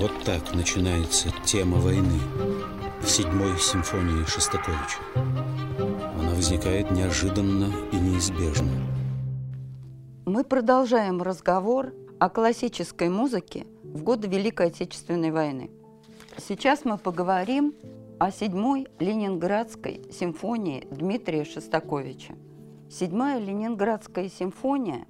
Вот так начинается тема войны в седьмой симфонии Шостаковича. Она возникает неожиданно и неизбежно. Мы продолжаем разговор о классической музыке в годы Великой Отечественной войны. Сейчас мы поговорим о седьмой Ленинградской симфонии Дмитрия Шостаковича. Седьмая Ленинградская симфония –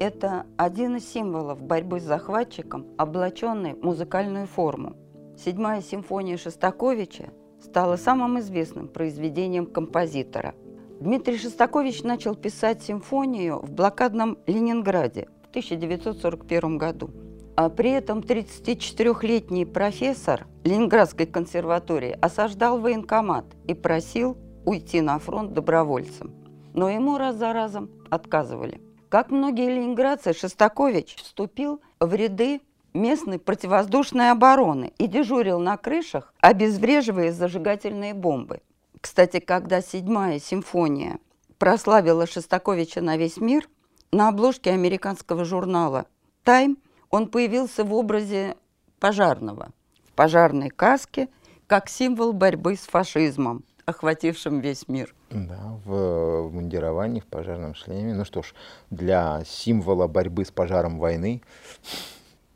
это один из символов борьбы с захватчиком, облаченный в музыкальную форму. Седьмая симфония Шостаковича стала самым известным произведением композитора. Дмитрий Шостакович начал писать симфонию в блокадном Ленинграде в 1941 году – а при этом 34-летний профессор Ленинградской консерватории осаждал военкомат и просил уйти на фронт добровольцем. Но ему раз за разом отказывали. Как многие ленинградцы, Шостакович вступил в ряды местной противовоздушной обороны и дежурил на крышах, обезвреживая зажигательные бомбы. Кстати, когда седьмая симфония прославила Шостаковича на весь мир, на обложке американского журнала «Тайм» он появился в образе пожарного, в пожарной каске, как символ борьбы с фашизмом, охватившим весь мир. Да, в мундировании, в пожарном шлеме. Ну что ж, для символа борьбы с пожаром войны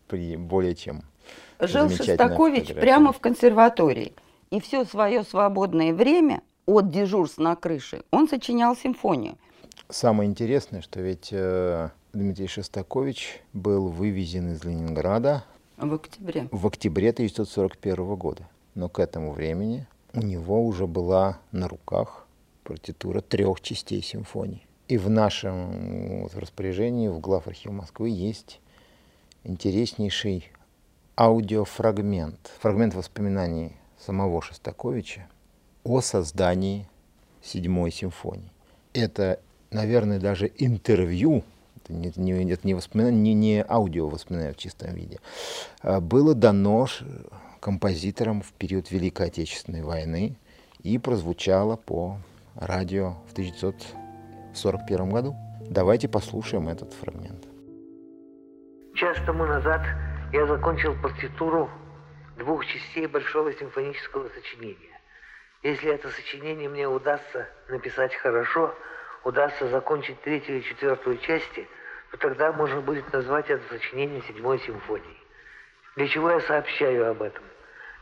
при более чем Жил Шостакович прямо в консерватории. И все свое свободное время от дежурств на крыше он сочинял симфонию. Самое интересное, что ведь э, Дмитрий Шостакович был вывезен из Ленинграда в октябре. В октябре 1941 года. Но к этому времени у него уже была на руках партитура трех частей симфонии. И в нашем распоряжении в главархиве Москвы есть интереснейший аудиофрагмент, фрагмент воспоминаний самого Шостаковича о создании седьмой симфонии. Это, наверное, даже интервью это не, не, это не воспоминание, не, не аудио воспоминание в чистом виде, а было дано композиторам в период Великой Отечественной войны и прозвучало по радио в 1941 году. Давайте послушаем этот фрагмент. Час тому назад я закончил партитуру двух частей большого симфонического сочинения. Если это сочинение мне удастся написать хорошо, удастся закончить третью и четвертую части – то тогда можно будет назвать это сочинение седьмой симфонией. Для чего я сообщаю об этом?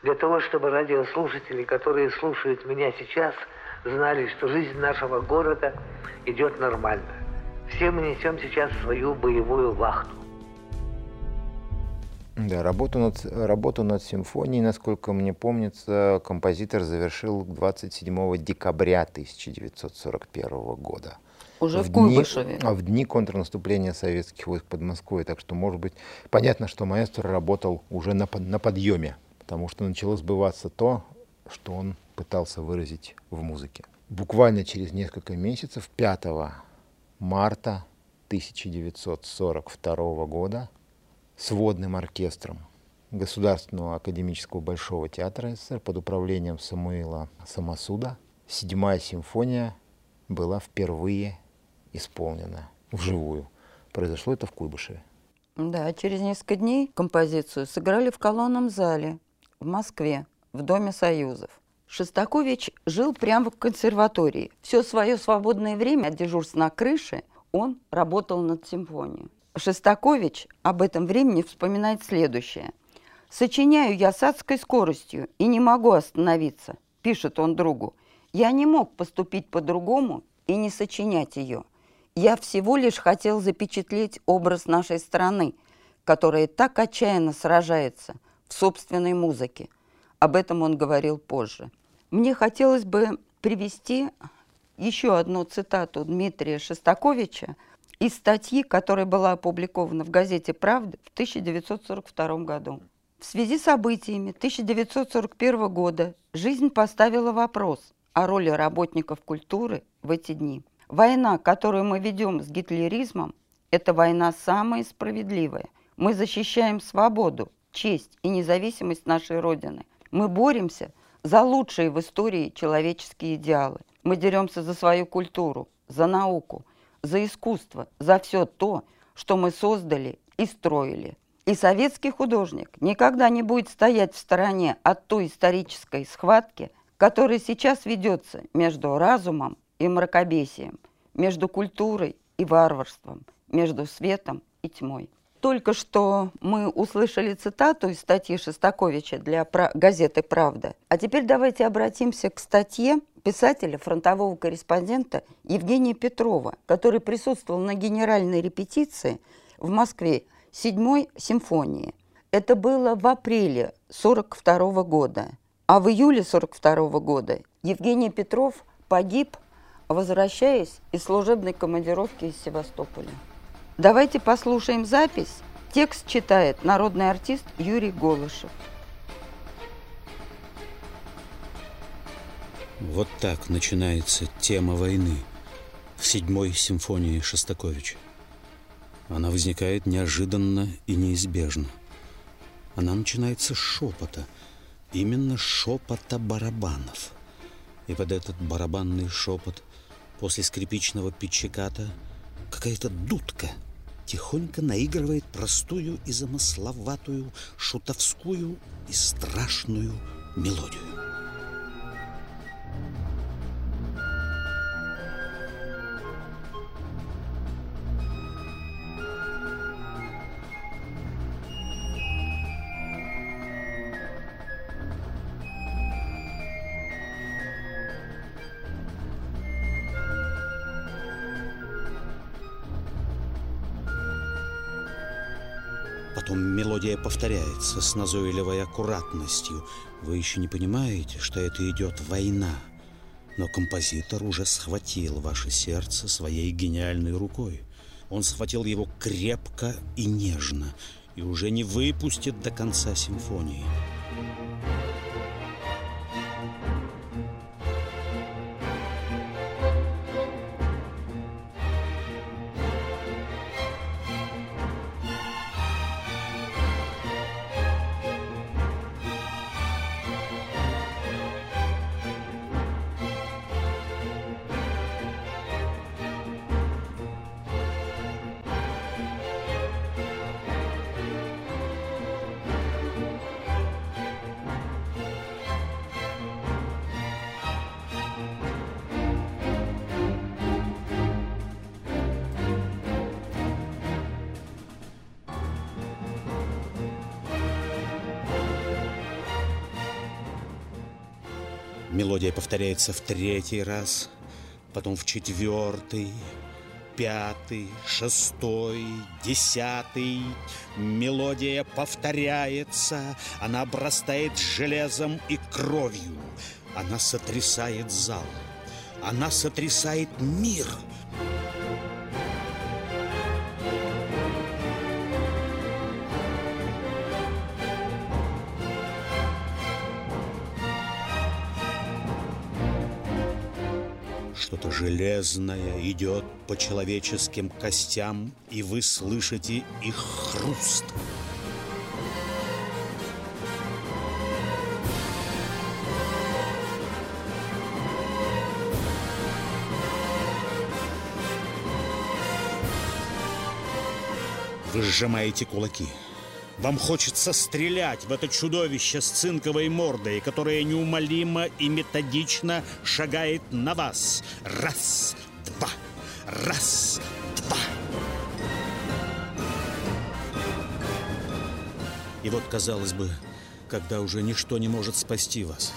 Для того, чтобы радиослушатели, которые слушают меня сейчас, знали, что жизнь нашего города идет нормально. Все мы несем сейчас свою боевую вахту. Да, работу над, работу над симфонией, насколько мне помнится, композитор завершил 27 декабря 1941 года. Уже в, в Куйбышеве. Дни, в дни контрнаступления советских войск под Москвой. Так что, может быть, понятно, что маэстро работал уже на, на подъеме, потому что начало сбываться то, что он пытался выразить в музыке. Буквально через несколько месяцев, 5 марта 1942 года, сводным оркестром Государственного академического Большого театра СССР под управлением Самуила Самосуда седьмая симфония была впервые исполнена вживую. Произошло это в Куйбышеве. Да, через несколько дней композицию сыграли в колонном зале в Москве, в Доме Союзов. Шостакович жил прямо в консерватории. Все свое свободное время от дежурства на крыше он работал над симфонией. Шостакович об этом времени вспоминает следующее. «Сочиняю я с адской скоростью и не могу остановиться», – пишет он другу. «Я не мог поступить по-другому и не сочинять ее. Я всего лишь хотел запечатлеть образ нашей страны, которая так отчаянно сражается в собственной музыке. Об этом он говорил позже. Мне хотелось бы привести еще одну цитату Дмитрия Шостаковича из статьи, которая была опубликована в газете «Правда» в 1942 году. В связи с событиями 1941 года жизнь поставила вопрос о роли работников культуры в эти дни – Война, которую мы ведем с гитлеризмом, это война самая справедливая. Мы защищаем свободу, честь и независимость нашей Родины. Мы боремся за лучшие в истории человеческие идеалы. Мы деремся за свою культуру, за науку, за искусство, за все то, что мы создали и строили. И советский художник никогда не будет стоять в стороне от той исторической схватки, которая сейчас ведется между разумом и мракобесием, между культурой и варварством, между светом и тьмой. Только что мы услышали цитату из статьи Шостаковича для газеты «Правда». А теперь давайте обратимся к статье писателя, фронтового корреспондента Евгения Петрова, который присутствовал на генеральной репетиции в Москве седьмой симфонии. Это было в апреле 1942 года. А в июле 1942 года Евгений Петров погиб, возвращаясь из служебной командировки из Севастополя. Давайте послушаем запись. Текст читает народный артист Юрий Голышев. Вот так начинается тема войны в седьмой симфонии Шостаковича. Она возникает неожиданно и неизбежно. Она начинается с шепота, именно шепота барабанов. И под этот барабанный шепот после скрипичного пичеката какая-то дудка – тихонько наигрывает простую и замысловатую, шутовскую и страшную мелодию. Повторяется с назойливой аккуратностью. Вы еще не понимаете, что это идет война. Но композитор уже схватил ваше сердце своей гениальной рукой. Он схватил его крепко и нежно и уже не выпустит до конца симфонии. Повторяется в третий раз, потом в четвертый, пятый, шестой, десятый. Мелодия повторяется, она обрастает железом и кровью. Она сотрясает зал, она сотрясает мир – Что-то железное идет по человеческим костям, и вы слышите их хруст. Вы сжимаете кулаки. Вам хочется стрелять в это чудовище с цинковой мордой, которое неумолимо и методично шагает на вас. Раз, два, раз, два. И вот, казалось бы, когда уже ничто не может спасти вас,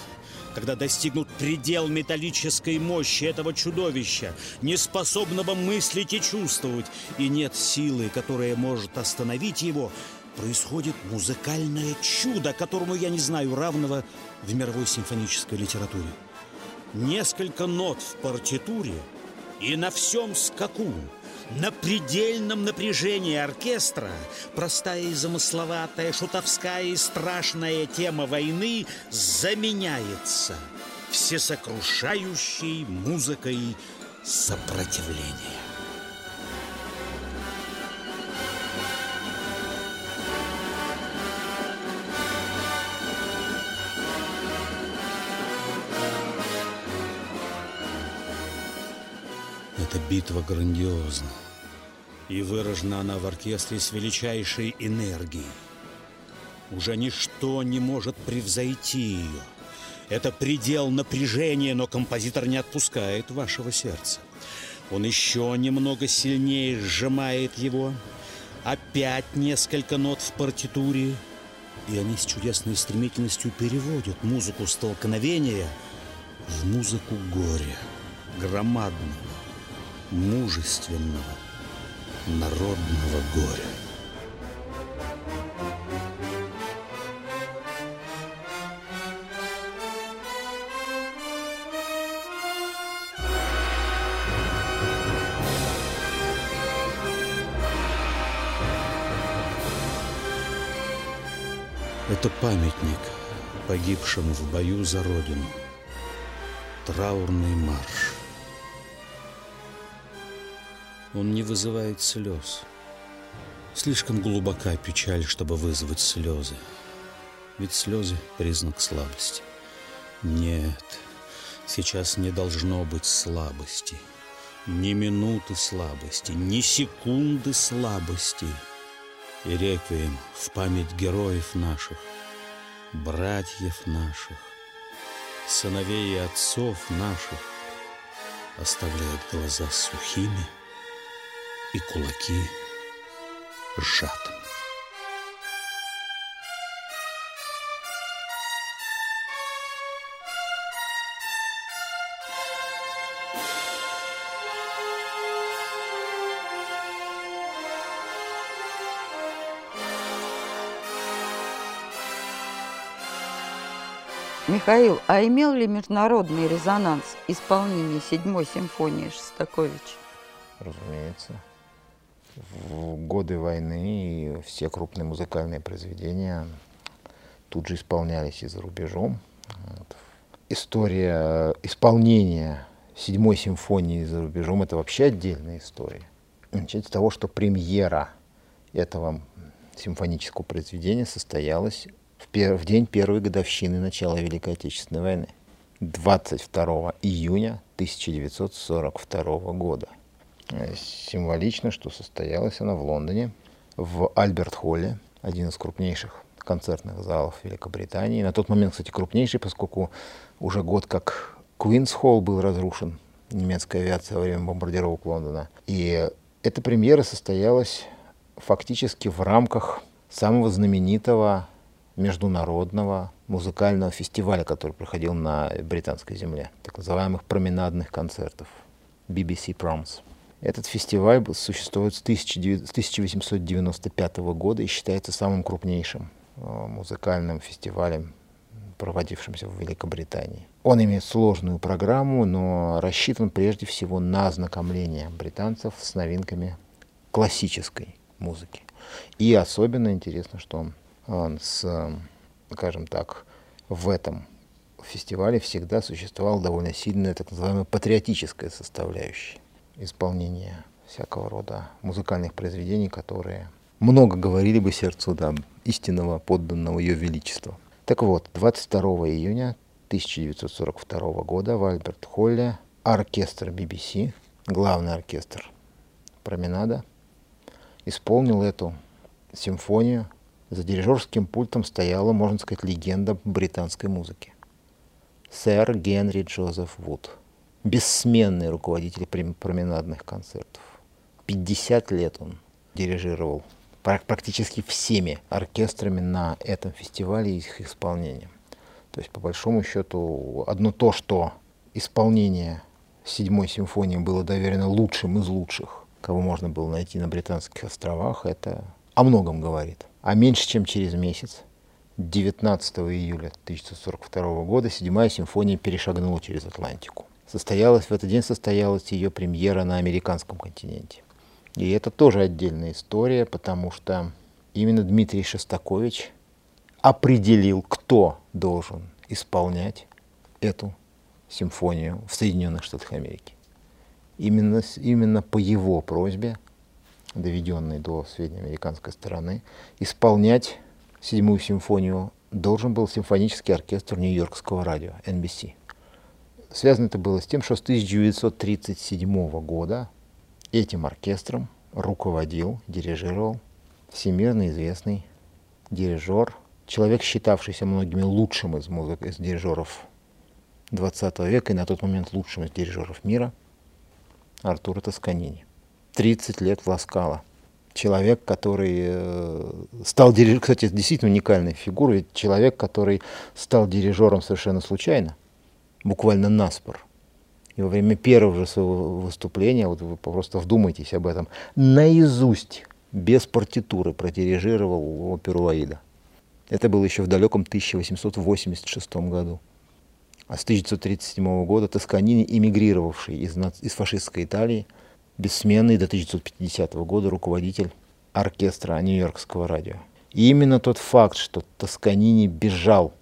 когда достигнут предел металлической мощи этого чудовища, неспособного мыслить и чувствовать, и нет силы, которая может остановить его, происходит музыкальное чудо, которому я не знаю равного в мировой симфонической литературе. Несколько нот в партитуре и на всем скаку, на предельном напряжении оркестра простая и замысловатая, шутовская и страшная тема войны заменяется всесокрушающей музыкой сопротивления. Эта битва грандиозна. И выражена она в оркестре с величайшей энергией. Уже ничто не может превзойти ее. Это предел напряжения, но композитор не отпускает вашего сердца. Он еще немного сильнее сжимает его. Опять несколько нот в партитуре. И они с чудесной стремительностью переводят музыку столкновения в музыку горя, громадного, мужественного, народного горя. Это памятник погибшим в бою за Родину. Траурный марш. Он не вызывает слез. Слишком глубока печаль, чтобы вызвать слезы. Ведь слезы — признак слабости. Нет, сейчас не должно быть слабости. Ни минуты слабости, ни секунды слабости — и реквием в память героев наших, братьев наших, сыновей и отцов наших оставляет глаза сухими и кулаки сжатыми. Михаил, а имел ли международный резонанс исполнение седьмой симфонии Шостаковича? Разумеется. В годы войны все крупные музыкальные произведения тут же исполнялись и за рубежом. Вот. История исполнения седьмой симфонии за рубежом – это вообще отдельная история. Начать с того, что премьера этого симфонического произведения состоялась в, пер... в день первой годовщины начала Великой Отечественной войны, 22 июня 1942 года. Символично, что состоялась она в Лондоне, в Альберт-Холле, один из крупнейших концертных залов Великобритании. На тот момент, кстати, крупнейший, поскольку уже год как Квинс Холл был разрушен немецкой авиацией во время бомбардировок Лондона. И эта премьера состоялась фактически в рамках самого знаменитого международного музыкального фестиваля, который проходил на британской земле, так называемых променадных концертов, BBC Proms. Этот фестиваль существует с 1895 года и считается самым крупнейшим э, музыкальным фестивалем, проводившимся в Великобритании. Он имеет сложную программу, но рассчитан прежде всего на ознакомление британцев с новинками классической музыки. И особенно интересно, что он с, скажем так, в этом фестивале всегда существовала довольно сильная так называемая патриотическая составляющая исполнения всякого рода музыкальных произведений, которые много говорили бы сердцу да, истинного подданного ее величества. Так вот, 22 июня 1942 года в Альберт-Холле оркестр BBC, главный оркестр Променада, исполнил эту симфонию за дирижерским пультом стояла, можно сказать, легенда британской музыки. Сэр Генри Джозеф Вуд. Бессменный руководитель променадных концертов. 50 лет он дирижировал практически всеми оркестрами на этом фестивале и их исполнением. То есть, по большому счету, одно то, что исполнение седьмой симфонии было доверено лучшим из лучших, кого можно было найти на Британских островах, это о многом говорит. А меньше чем через месяц, 19 июля 1942 года, седьмая симфония перешагнула через Атлантику. Состоялась в этот день состоялась ее премьера на американском континенте. И это тоже отдельная история, потому что именно Дмитрий Шостакович определил, кто должен исполнять эту симфонию в Соединенных Штатах Америки. Именно, именно по его просьбе доведенный до сведения американской стороны, исполнять седьмую симфонию должен был симфонический оркестр Нью-Йоркского радио, NBC. Связано это было с тем, что с 1937 года этим оркестром руководил, дирижировал всемирно известный дирижер человек, считавшийся многими лучшим из, музык, из дирижеров 20 века и на тот момент лучшим из дирижеров мира, Артура Тосканини. 30 лет в Ласкало. Человек, который э, стал дирижером, кстати, действительно уникальная фигура, человек, который стал дирижером совершенно случайно, буквально наспор. И во время первого же своего выступления, вот вы просто вдумайтесь об этом, наизусть, без партитуры, продирижировал оперу «Аида». Это было еще в далеком 1886 году. А с 1937 года Тосканини, эмигрировавший из, из фашистской Италии, бессменный до 1950 года руководитель оркестра Нью-Йоркского радио. И именно тот факт, что Тосканини бежал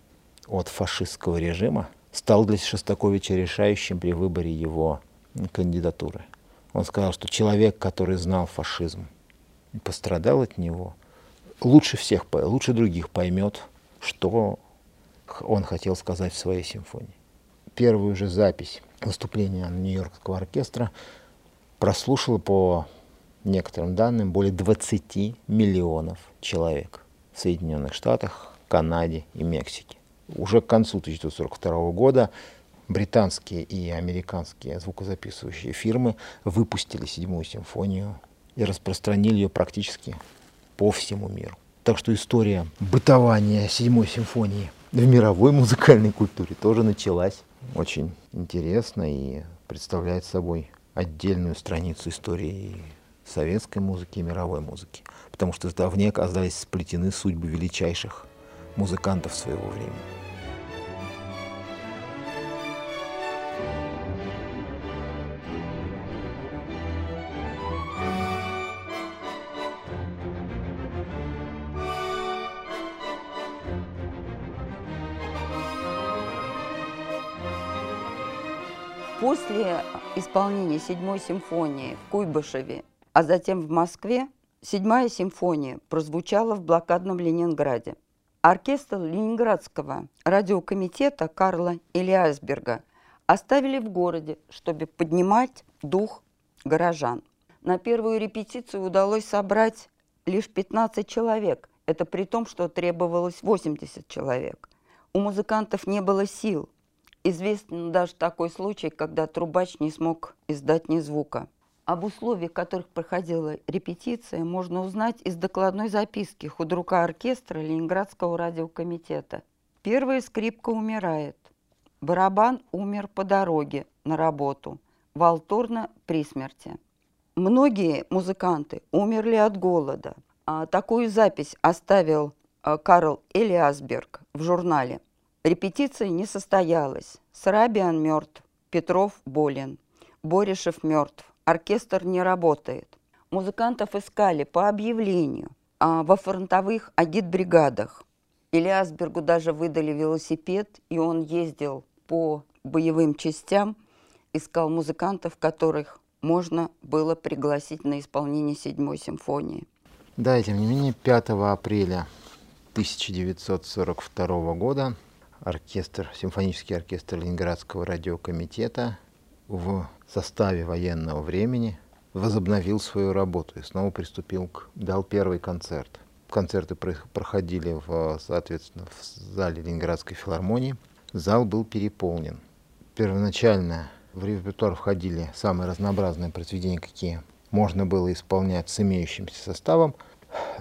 от фашистского режима, стал для Шостаковича решающим при выборе его кандидатуры. Он сказал, что человек, который знал фашизм пострадал от него, лучше всех, лучше других поймет, что он хотел сказать в своей симфонии. Первую же запись выступления Нью-Йоркского оркестра прослушало по некоторым данным более 20 миллионов человек в Соединенных Штатах, Канаде и Мексике. Уже к концу 1942 года британские и американские звукозаписывающие фирмы выпустили седьмую симфонию и распространили ее практически по всему миру. Так что история бытования седьмой симфонии в мировой музыкальной культуре тоже началась очень интересно и представляет собой отдельную страницу истории советской музыки и мировой музыки. Потому что давнее оказались сплетены судьбы величайших музыкантов своего времени. После исполнения седьмой симфонии в Куйбышеве, а затем в Москве, седьмая симфония прозвучала в блокадном Ленинграде. Оркестр Ленинградского радиокомитета Карла Элиасберга оставили в городе, чтобы поднимать дух горожан. На первую репетицию удалось собрать лишь 15 человек. Это при том, что требовалось 80 человек. У музыкантов не было сил – Известен даже такой случай, когда трубач не смог издать ни звука. Об условиях, в которых проходила репетиция, можно узнать из докладной записки худрука оркестра Ленинградского радиокомитета. Первая скрипка умирает. Барабан умер по дороге на работу. Валторна при смерти. Многие музыканты умерли от голода. А такую запись оставил э, Карл Элиасберг в журнале – Репетиция не состоялась. Сарабиан мертв, Петров болен, Боришев мертв, оркестр не работает. Музыкантов искали по объявлению а во фронтовых агитбригадах. Ильясбергу даже выдали велосипед, и он ездил по боевым частям, искал музыкантов, которых можно было пригласить на исполнение седьмой симфонии. Да, и тем не менее, 5 апреля 1942 года оркестр, симфонический оркестр Ленинградского радиокомитета в составе военного времени возобновил свою работу и снова приступил к... дал первый концерт. Концерты проходили, в, соответственно, в зале Ленинградской филармонии. Зал был переполнен. Первоначально в репертуар входили самые разнообразные произведения, какие можно было исполнять с имеющимся составом,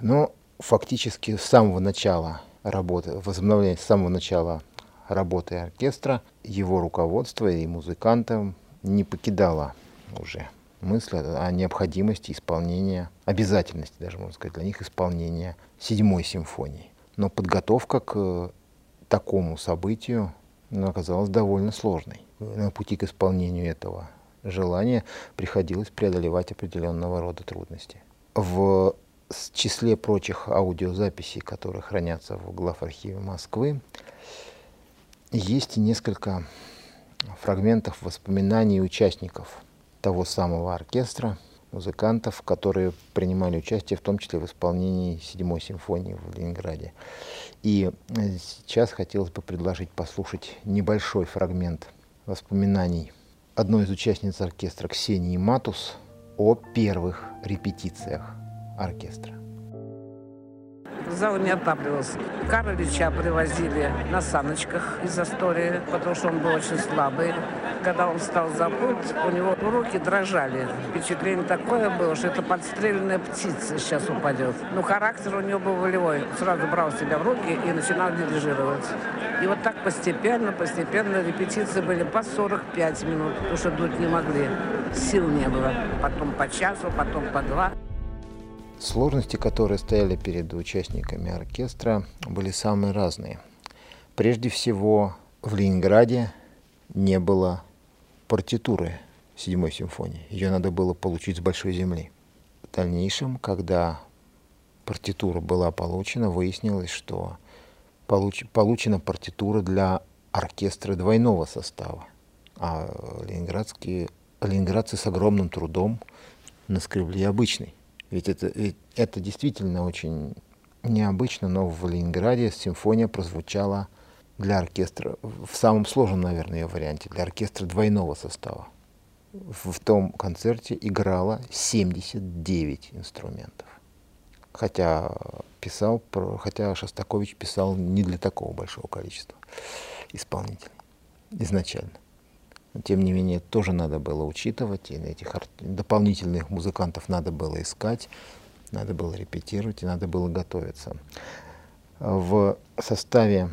но фактически с самого начала работы, возобновления с самого начала работы оркестра, его руководство и музыкантам не покидало уже мысль о необходимости исполнения, обязательности даже, можно сказать, для них исполнения седьмой симфонии. Но подготовка к такому событию ну, оказалась довольно сложной. На пути к исполнению этого желания приходилось преодолевать определенного рода трудности. В числе прочих аудиозаписей, которые хранятся в главархиве Москвы, есть несколько фрагментов воспоминаний участников того самого оркестра, музыкантов, которые принимали участие в том числе в исполнении седьмой симфонии в Ленинграде. И э, сейчас хотелось бы предложить послушать небольшой фрагмент воспоминаний одной из участниц оркестра Ксении Матус о первых репетициях оркестра. Зал не отапливался. Карлича привозили на саночках из Астории, потому что он был очень слабый. Когда он встал за пульт, у него руки дрожали. Впечатление такое было, что это подстреленная птица сейчас упадет. Но характер у него был волевой. Сразу брал себя в руки и начинал дирижировать. И вот так постепенно, постепенно репетиции были по 45 минут, потому что дуть не могли. Сил не было. Потом по часу, потом по два. Сложности, которые стояли перед участниками оркестра, были самые разные. Прежде всего, в Ленинграде не было партитуры седьмой симфонии. Ее надо было получить с большой земли. В дальнейшем, когда партитура была получена, выяснилось, что получ, получена партитура для оркестра двойного состава. А ленинградские, ленинградцы с огромным трудом наскребли обычный. Ведь это, ведь это действительно очень необычно, но в Ленинграде симфония прозвучала для оркестра, в самом сложном, наверное, ее варианте, для оркестра двойного состава. В, том концерте играло 79 инструментов. Хотя писал, хотя Шостакович писал не для такого большого количества исполнителей изначально. Тем не менее, тоже надо было учитывать, и этих дополнительных музыкантов надо было искать, надо было репетировать, и надо было готовиться. В составе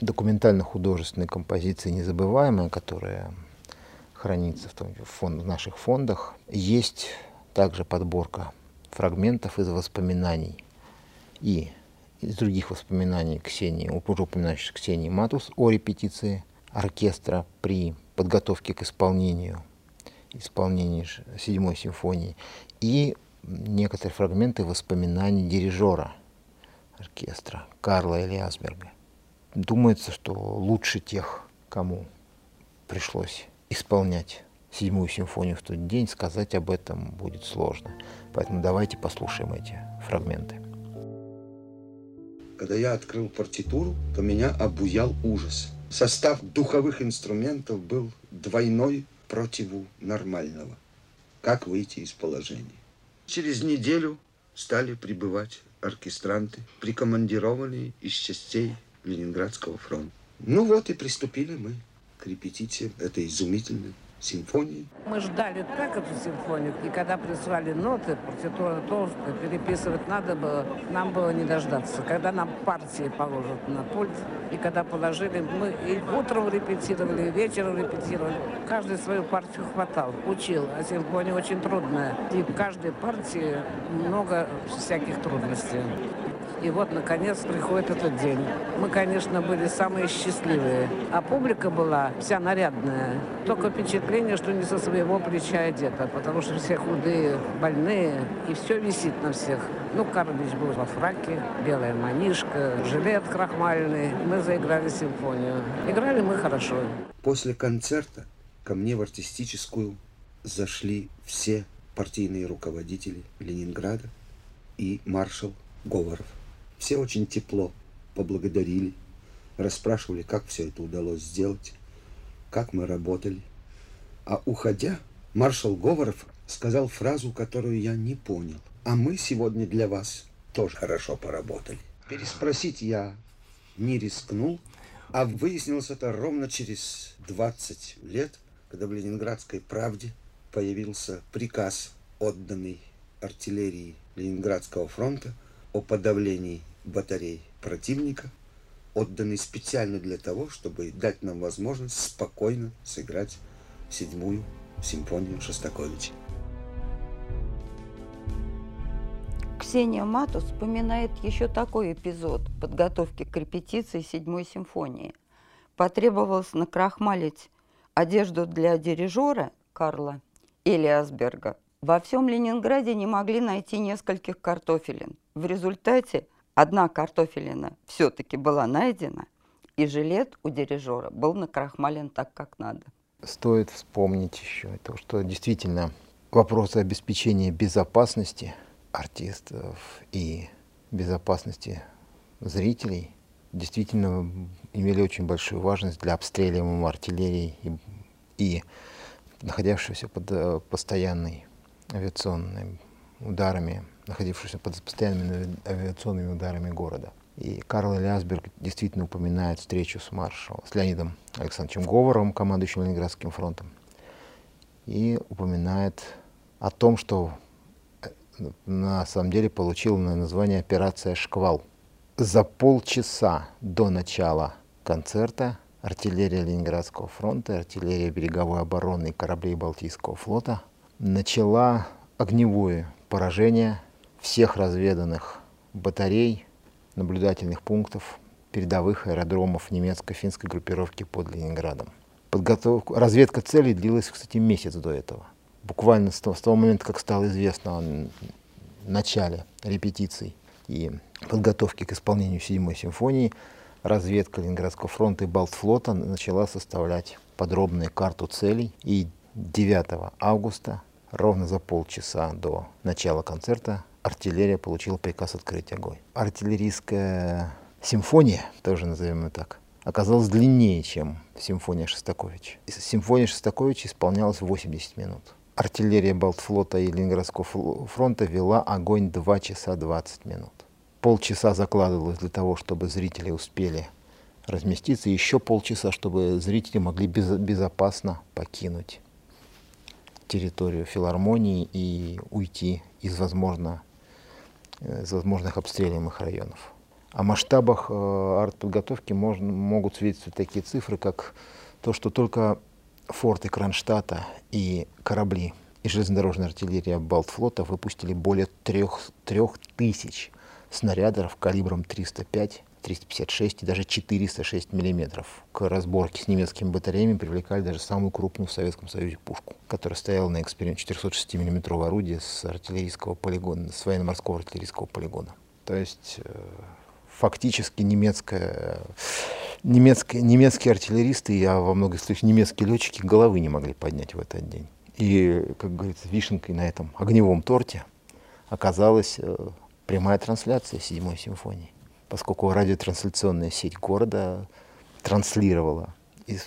документально-художественной композиции «Незабываемая», которая хранится в, том, в, фонд, в наших фондах, есть также подборка фрагментов из воспоминаний и из других воспоминаний Ксении, уже упоминающей Ксении Матус о репетиции оркестра при подготовке к исполнению, исполнению седьмой симфонии и некоторые фрагменты воспоминаний дирижера оркестра Карла Элиасберга. Думается, что лучше тех, кому пришлось исполнять седьмую симфонию в тот день, сказать об этом будет сложно. Поэтому давайте послушаем эти фрагменты. Когда я открыл партитуру, то меня обуял ужас. Состав духовых инструментов был двойной противу нормального. Как выйти из положения? Через неделю стали прибывать оркестранты, прикомандированные из частей Ленинградского фронта. Ну вот и приступили мы к репетициям этой изумительной симфонии. Мы ждали так эту симфонию, и когда прислали ноты, партитура толстая, переписывать надо было, нам было не дождаться. Когда нам партии положат на пульт, и когда положили, мы и утром репетировали, и вечером репетировали. Каждый свою партию хватал, учил, а симфония очень трудная. И в каждой партии много всяких трудностей. И вот, наконец, приходит этот день. Мы, конечно, были самые счастливые. А публика была вся нарядная. Только впечатление, что не со своего плеча одета, потому что все худые, больные, и все висит на всех. Ну, Карлович был во фраке, белая манишка, жилет крахмальный. Мы заиграли симфонию. Играли мы хорошо. После концерта ко мне в артистическую зашли все партийные руководители Ленинграда и маршал Говоров. Все очень тепло поблагодарили, расспрашивали, как все это удалось сделать, как мы работали. А уходя, маршал Говоров сказал фразу, которую я не понял. А мы сегодня для вас тоже хорошо поработали. Переспросить я не рискнул, а выяснилось это ровно через 20 лет, когда в Ленинградской правде появился приказ, отданный артиллерии Ленинградского фронта о подавлении батарей противника, отданный специально для того, чтобы дать нам возможность спокойно сыграть седьмую симфонию Шостаковича. Ксения Матус вспоминает еще такой эпизод подготовки к репетиции седьмой симфонии. Потребовалось накрахмалить одежду для дирижера Карла Элиасберга. Во всем Ленинграде не могли найти нескольких картофелин. В результате Одна картофелина все-таки была найдена, и жилет у дирижера был накрахмален так, как надо. Стоит вспомнить еще то, что действительно вопросы обеспечения безопасности артистов и безопасности зрителей действительно имели очень большую важность для обстреливаемой артиллерии и, и находившегося под э, постоянной авиационными ударами находившегося под постоянными авиационными ударами города. И Карл Лясберг действительно упоминает встречу с маршалом, с Леонидом Александровичем Говоровым, командующим Ленинградским фронтом, и упоминает о том, что э, на самом деле получила название «Операция «Шквал». За полчаса до начала концерта артиллерия Ленинградского фронта, артиллерия береговой обороны и кораблей Балтийского флота начала огневое поражение всех разведанных батарей, наблюдательных пунктов, передовых аэродромов немецко-финской группировки под Ленинградом. Подготовка, разведка целей длилась, кстати, месяц до этого. Буквально с того, с того момента, как стало известно о начале репетиций и подготовки к исполнению седьмой симфонии, разведка Ленинградского фронта и Балтфлота начала составлять подробную карту целей. И 9 августа, ровно за полчаса до начала концерта, артиллерия получила приказ открыть огонь. Артиллерийская симфония, тоже назовем ее так, оказалась длиннее, чем симфония Шостаковича. Симфония Шостаковича исполнялась 80 минут. Артиллерия Балтфлота и Ленинградского фронта вела огонь 2 часа 20 минут. Полчаса закладывалось для того, чтобы зрители успели разместиться, еще полчаса, чтобы зрители могли без, безопасно покинуть территорию филармонии и уйти из, возможно, из возможных обстреливаемых районов. О масштабах э, артподготовки можно, могут свидетельствовать такие цифры, как то, что только форты Кронштадта и корабли и железнодорожная артиллерия Балтфлота выпустили более трех, трех тысяч снарядов калибром 305, 356 и даже 406 миллиметров. К разборке с немецкими батареями привлекали даже самую крупную в Советском Союзе пушку, которая стояла на эксперименте 406 миллиметрового орудия с артиллерийского полигона, с военно-морского артиллерийского полигона. То есть э, фактически немецкая, немецкая, немецкие артиллеристы, а во многих случаях немецкие летчики головы не могли поднять в этот день. И, как говорится, вишенкой на этом огневом торте оказалась э, прямая трансляция седьмой симфонии, поскольку радиотрансляционная сеть города транслировала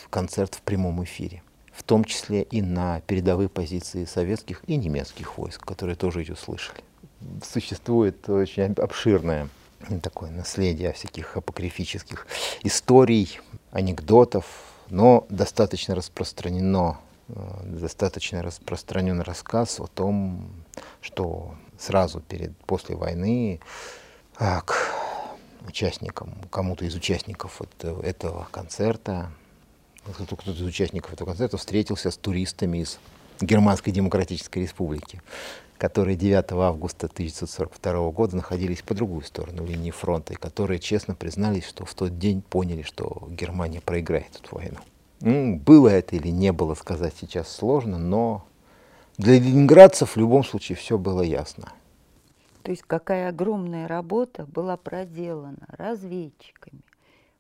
концерт в прямом эфире, в том числе и на передовые позиции советских и немецких войск, которые тоже ее слышали. Существует очень обширное такое наследие всяких апокрифических историй, анекдотов, но достаточно распространено, э, достаточно распространен рассказ о том, что сразу перед, после войны а, к участникам, кому-то из участников этого, этого концерта, кто-то из участников этого концерта встретился с туристами из Германской Демократической Республики которые 9 августа 1942 года находились по другую сторону линии фронта, и которые честно признались, что в тот день поняли, что Германия проиграет эту войну. Ну, было это или не было, сказать сейчас сложно, но для ленинградцев в любом случае все было ясно. То есть какая огромная работа была проделана разведчиками,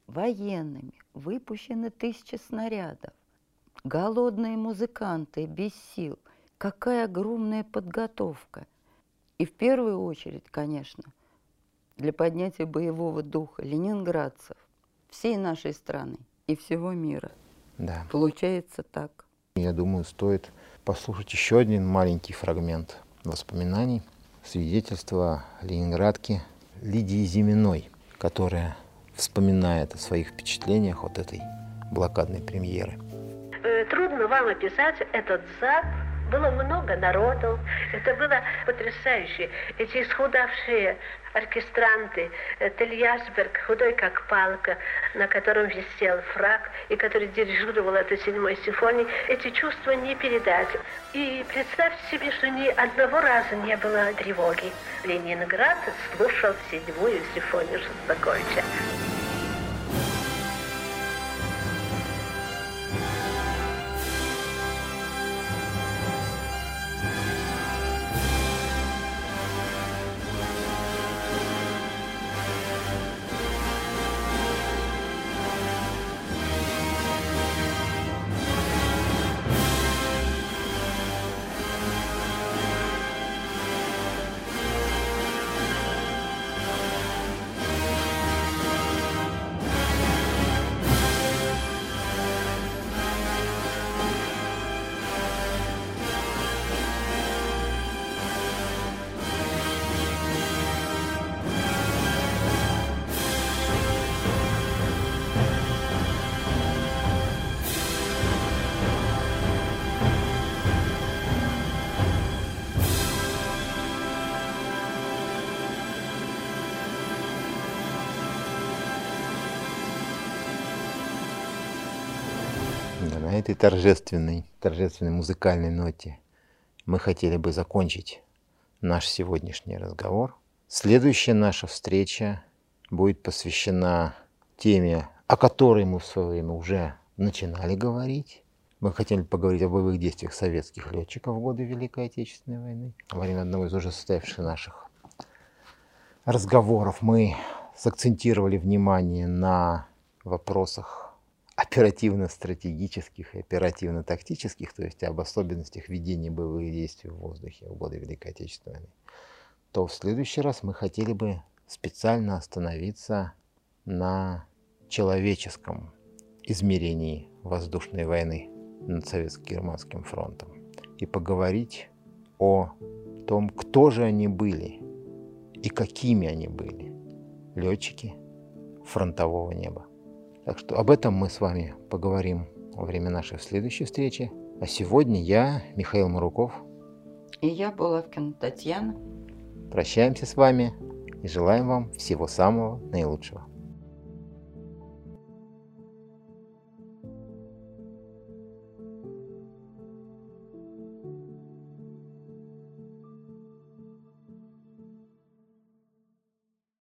военными, выпущены тысячи снарядов, голодные музыканты без сил – какая огромная подготовка. И в первую очередь, конечно, для поднятия боевого духа ленинградцев, всей нашей страны и всего мира. Да. Получается так. Я думаю, стоит послушать еще один маленький фрагмент воспоминаний, свидетельства ленинградки Лидии Зиминой, которая вспоминает о своих впечатлениях от этой блокадной премьеры. Э, трудно вам описать этот зад было много народу. Это было потрясающе. Эти исхудавшие оркестранты, Тельясберг, худой как палка, на котором висел фраг, и который дирижировал эту седьмой симфонии, эти чувства не передать. И представьте себе, что ни одного раза не было тревоги. Ленинград слушал седьмую симфонию Шостаковича. Этой торжественной, торжественной музыкальной ноте мы хотели бы закончить наш сегодняшний разговор. Следующая наша встреча будет посвящена теме, о которой мы в свое время уже начинали говорить. Мы хотели поговорить о боевых действиях советских летчиков в годы Великой Отечественной войны. Во время одного из уже состоявшихся наших разговоров мы сакцентировали внимание на вопросах оперативно-стратегических и оперативно-тактических, то есть об особенностях ведения боевых действий в воздухе в годы Великой Отечественной войны, то в следующий раз мы хотели бы специально остановиться на человеческом измерении воздушной войны над Советско-Германским фронтом и поговорить о том, кто же они были и какими они были, летчики фронтового неба. Так что об этом мы с вами поговорим во время нашей следующей встречи. А сегодня я, Михаил Маруков. И я, Булавкина Татьяна. Прощаемся с вами и желаем вам всего самого наилучшего.